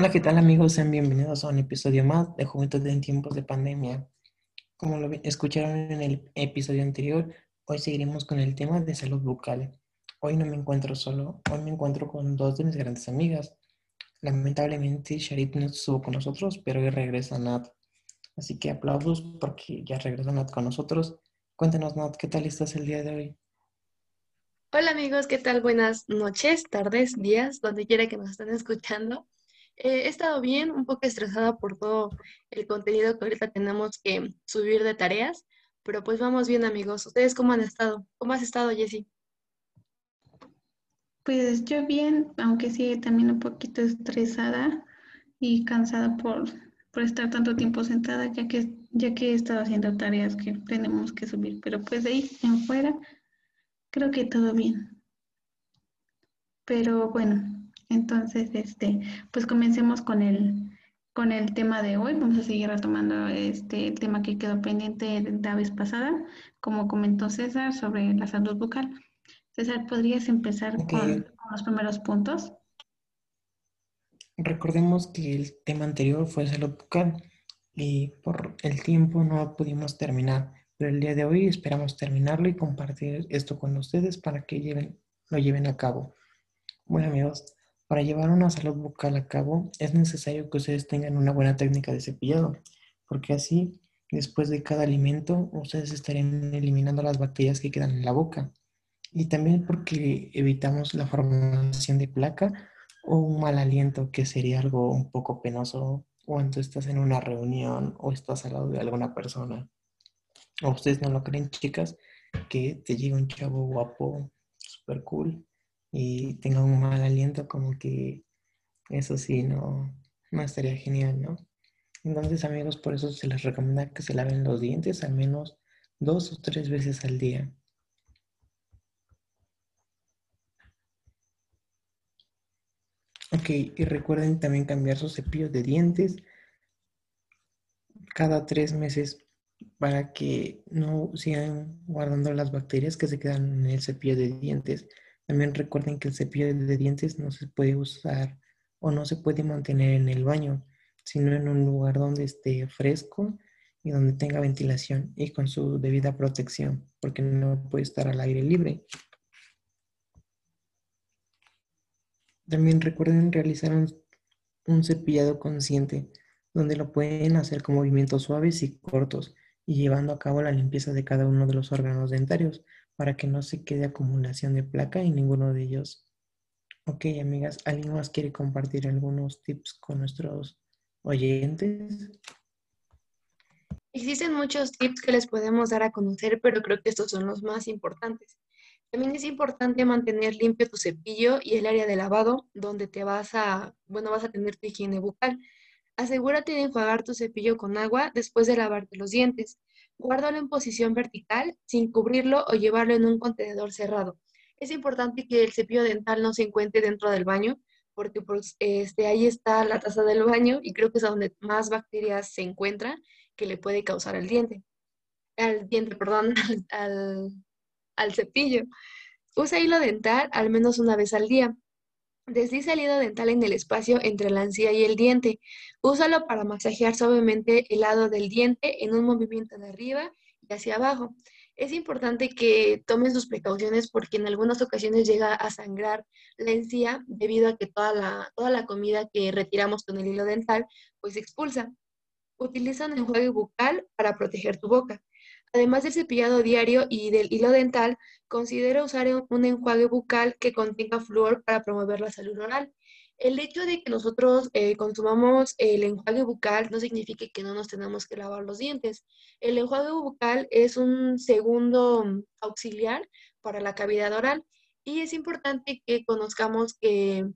Hola, ¿qué tal amigos? Sean bienvenidos a un episodio más de Juventud en tiempos de pandemia. Como lo escucharon en el episodio anterior, hoy seguiremos con el tema de salud bucal. Hoy no me encuentro solo, hoy me encuentro con dos de mis grandes amigas. Lamentablemente Sharit no estuvo con nosotros, pero hoy regresa Nat. Así que aplausos porque ya regresa Nat con nosotros. Cuéntanos Nat, ¿qué tal estás el día de hoy? Hola amigos, ¿qué tal? Buenas noches, tardes, días, donde quiera que nos estén escuchando. Eh, he estado bien, un poco estresada por todo el contenido que ahorita tenemos que subir de tareas, pero pues vamos bien amigos. ¿Ustedes cómo han estado? ¿Cómo has estado, Jessie? Pues yo bien, aunque sí también un poquito estresada y cansada por, por estar tanto tiempo sentada, ya que, ya que he estado haciendo tareas que tenemos que subir. Pero pues de ahí en fuera, creo que todo bien. Pero bueno, entonces, este, pues comencemos con el, con el tema de hoy. Vamos a seguir retomando este tema que quedó pendiente la vez pasada, como comentó César, sobre la salud bucal. César, ¿podrías empezar con, los primeros puntos? Recordemos que el tema anterior fue salud bucal y por el tiempo no pudimos terminar, pero el día de hoy esperamos terminarlo y compartir esto con ustedes para que lleven, lo lleven a cabo. Bueno amigos, para llevar una salud bucal a cabo es necesario que ustedes tengan una buena técnica de cepillado, porque así, después de cada alimento, ustedes estarían eliminando las bacterias que quedan en la boca. Y también porque evitamos la formación de placa o un mal aliento, que sería algo un poco penoso cuando estás en una reunión o estás al lado de alguna persona. O ustedes no lo creen, chicas, que te llega un chavo guapo, super cool, y tenga un mal aliento, como que eso sí, no, no estaría genial, ¿no? Entonces, amigos, por eso se les recomienda que se laven los dientes al menos dos o tres veces al día. Ok, y recuerden también cambiar sus cepillos de dientes cada tres meses para que no sigan guardando las bacterias que se quedan en el cepillo de dientes. También recuerden que el cepillo de dientes no se puede usar o no se puede mantener en el baño, sino en un lugar donde esté fresco y donde tenga ventilación y con su debida protección, porque no puede estar al aire libre. También recuerden realizar un, cepillado consciente, donde lo pueden hacer con movimientos suaves y cortos y llevando a cabo la limpieza de cada uno de los órganos dentarios para que no se quede acumulación de placa en ninguno de ellos. Ok, amigas, ¿alguien más quiere compartir algunos tips con nuestros oyentes? Existen muchos tips que les podemos dar a conocer, pero creo que estos son los más importantes. También es importante mantener limpio tu cepillo y el área de lavado donde te vas a, bueno, vas a tener tu higiene bucal. Asegúrate de enjuagar tu cepillo con agua después de lavarte los dientes. Guárdalo en posición vertical sin cubrirlo o llevarlo en un contenedor cerrado. Es importante que el cepillo dental no se encuentre dentro del baño porque pues, este, ahí está la taza del baño y creo que es donde más bacterias se encuentran que le puede causar al diente. Al diente, perdón, al, al cepillo. Usa hilo dental al menos una vez al día. Desliza el hilo dental en el espacio entre la encía y el diente. Úsalo para masajear suavemente el lado del diente en un movimiento de arriba y hacia abajo. Es importante que tomen sus precauciones porque en algunas ocasiones llega a sangrar la encía debido a que toda la, toda la comida que retiramos con el hilo dental pues se expulsa. Utiliza un enjuague bucal para proteger tu boca. Además del cepillado diario y del hilo dental, considera usar un enjuague bucal que contenga flúor para promover la salud oral. El hecho de que nosotros eh, consumamos el enjuague bucal no significa que no nos tenemos que lavar los dientes. El enjuague bucal es un segundo auxiliar para la cavidad oral y es importante que conozcamos que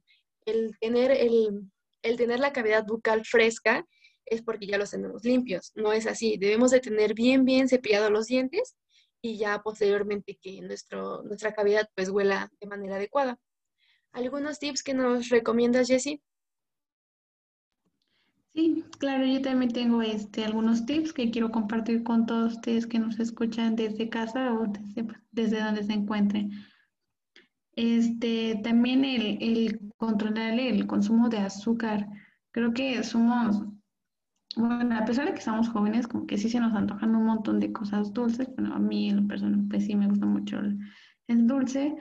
el tener, el, el tener la cavidad bucal fresca es porque ya los tenemos limpios. No es así. Debemos de tener bien, bien cepillados los dientes y ya posteriormente que nuestro, nuestra cavidad pues huela de manera adecuada. ¿Algunos tips que nos recomiendas, Jessie? Sí, claro, yo también tengo este, algunos tips que quiero compartir con todos ustedes que nos escuchan desde casa o desde, desde donde se encuentren. Este, también el, el controlar el consumo de azúcar creo que somos, bueno, a pesar de que estamos jóvenes, como que sí se nos antojan un montón de cosas dulces. Bueno, a mí en lo personal, pues sí me gusta mucho el, el dulce.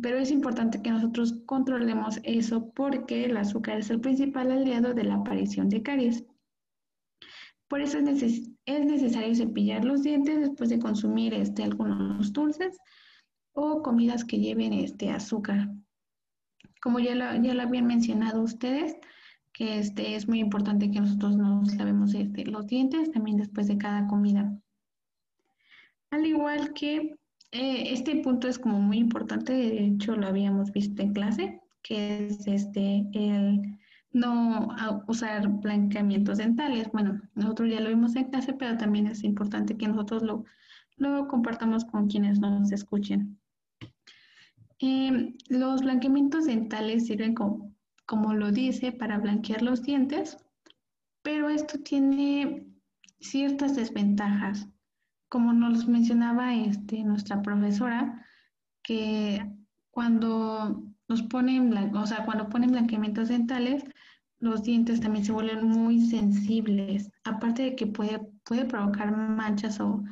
pero es importante que nosotros controlemos eso porque el azúcar es el principal aliado de la aparición de caries. Por eso es, necesario cepillar los dientes después de consumir este, algunos dulces o comidas que lleven este, azúcar. Como ya lo, ya lo habían mencionado ustedes, que este, es muy importante que nosotros nos lavemos este, los dientes también después de cada comida. Al igual que eh, este punto es como muy importante, de hecho lo habíamos visto en clase, que es este, el no usar blanqueamientos dentales. Bueno, nosotros ya lo vimos en clase, pero también es importante que nosotros lo, lo compartamos con quienes nos escuchen. Em, los blanqueamientos dentales sirven como, como lo dice para blanquear los dientes, pero esto tiene ciertas desventajas. Como nos mencionaba este, nuestra profesora, que cuando nos ponen, o sea, cuando ponen blanqueamientos dentales, los dientes también se vuelven muy sensibles. Aparte de que puede, puede provocar manchas o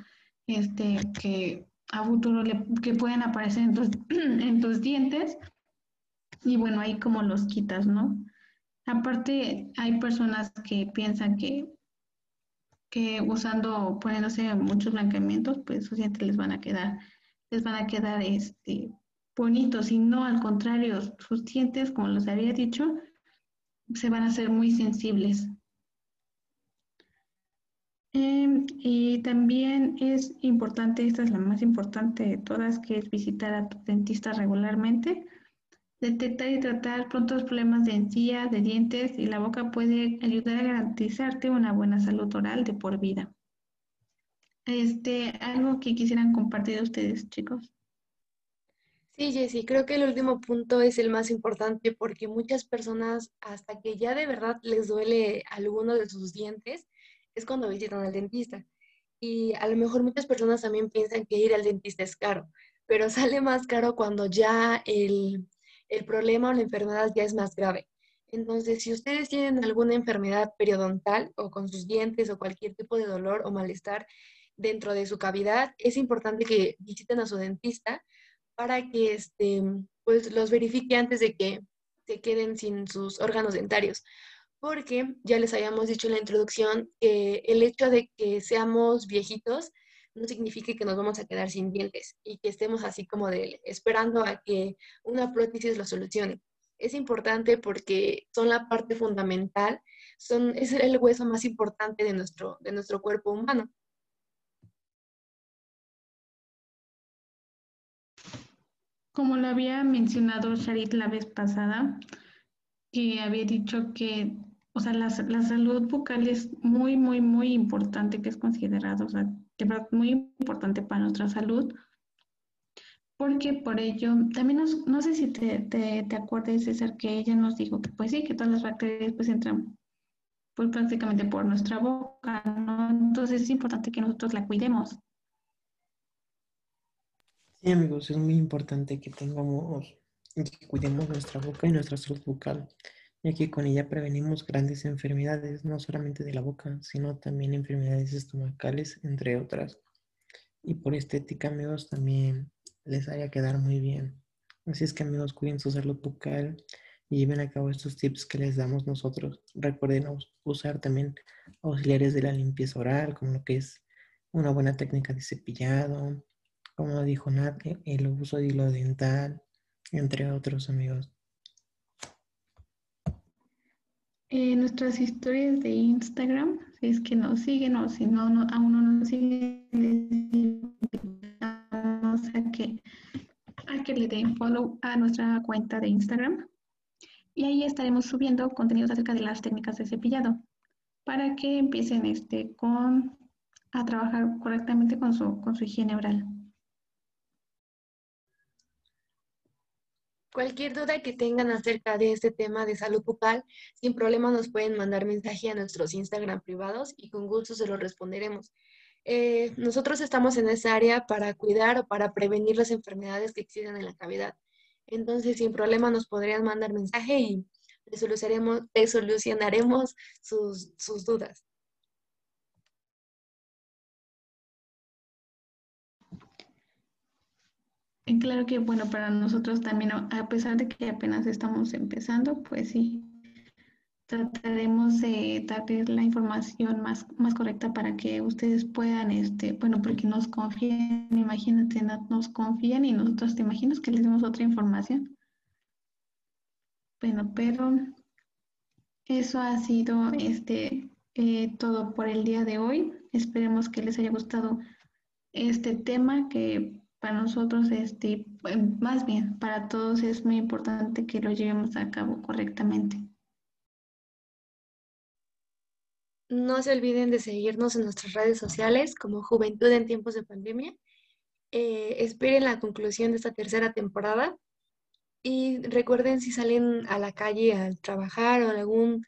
este, que a futuro que pueden aparecer en en tus dientes. Y bueno, ahí como los quitas, ¿no? Aparte, hay personas que piensan que, que usando, poniéndose muchos blanqueamientos, pues sus dientes les van a quedar, les van a quedar este, bonitos y no, al contrario, sus dientes, como les había dicho, se van a hacer muy sensibles. Em, y también es importante, esta es la más importante de todas, que es visitar a tu dentista regularmente. Detectar y tratar prontos problemas de encía, de dientes y la boca puede ayudar a garantizarte una buena salud oral de por vida. Este, algo que quisieran compartir ustedes, chicos. Sí, Jessy, creo que el último punto es el más importante porque muchas personas, hasta que ya de verdad les duele alguno de sus dientes, es cuando visitan al dentista. Y a lo mejor muchas personas también piensan que ir al dentista es caro, pero sale más caro cuando ya el, el problema o la enfermedad ya es más grave. Entonces, si ustedes tienen alguna enfermedad periodontal o con sus dientes o cualquier tipo de dolor o malestar dentro de su cavidad, es importante que visiten a su dentista para que este, pues, los verifique antes de que se queden sin sus órganos dentarios. Porque ya les habíamos dicho en la introducción que el hecho de que seamos viejitos no significa que nos vamos a quedar sin dientes y que estemos así como de esperando a que una prótesis lo solucione. Es importante porque son la parte fundamental, son, es el hueso más importante de nuestro, de nuestro cuerpo humano. Como lo había mencionado Sharit la vez pasada, que había dicho que, o sea, la, salud bucal es muy, muy, muy importante, que es considerado, o sea, de verdad muy importante para nuestra salud, porque por ello, también no sé si te, te, te acuerdas, César, que ella nos dijo que pues sí, que todas las bacterias pues entran pues prácticamente por nuestra boca. Entonces es importante que nosotros la cuidemos. Sí, amigos, es muy importante que tengamos que cuidemos nuestra boca y nuestra salud bucal, ya que con ella prevenimos grandes enfermedades, no solamente de la boca, sino también enfermedades estomacales, entre otras. Y por estética, amigos, también les haría quedar muy bien. Así es que, amigos, cuiden su salud bucal y lleven a cabo estos tips que les damos nosotros. Recuerden usar también auxiliares de la limpieza oral, como lo que es una buena técnica de cepillado, como dijo Nat, el uso de hilo dental, entre otros amigos. En nuestras historias de Instagram, si es que nos siguen o si no, aún no nos siguen, invitamos a que, a que le den follow a nuestra cuenta de Instagram. Y ahí estaremos subiendo contenidos acerca de las técnicas de cepillado para que empiecen este, con, a trabajar correctamente con su, con su higiene oral. Cualquier duda que tengan acerca de este tema de salud bucal, sin problema nos pueden mandar mensaje a nuestros Instagram privados y con gusto se lo responderemos. Eh, nosotros estamos en esa área para cuidar o para prevenir las enfermedades que existen en la cavidad. Entonces, sin problema nos podrían mandar mensaje y solucionaremos sus, sus dudas. Claro que, bueno, para nosotros también, a pesar de que apenas estamos empezando, pues sí, trataremos de darles la información más, más correcta para que ustedes puedan, este, bueno, porque nos confíen, imagínate, nos confían y nosotros te imaginas que les demos otra información. Bueno, pero eso ha sido este, eh, todo por el día de hoy. Esperemos que les haya gustado este tema que para nosotros, este, más bien, para todos es muy importante que lo llevemos a cabo correctamente. No se olviden de seguirnos en nuestras redes sociales como Juventud en tiempos de pandemia. Eh, esperen la conclusión de esta tercera temporada y recuerden si salen a la calle a trabajar o algún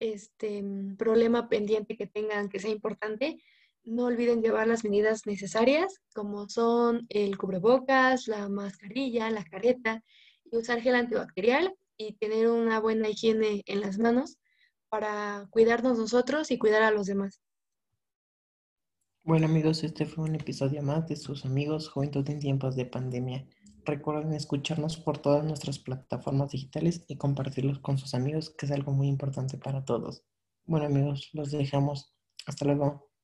este, problema pendiente que tengan que sea importante, no olviden llevar las medidas necesarias, como son el cubrebocas, la mascarilla, la careta, y usar gel antibacterial y tener una buena higiene en las manos para cuidarnos nosotros y cuidar a los demás. Bueno amigos, este fue un episodio más de sus amigos Juventud en tiempos de pandemia. Recuerden escucharnos por todas nuestras plataformas digitales y compartirlos con sus amigos, que es algo muy importante para todos. Bueno amigos, los dejamos. Hasta luego.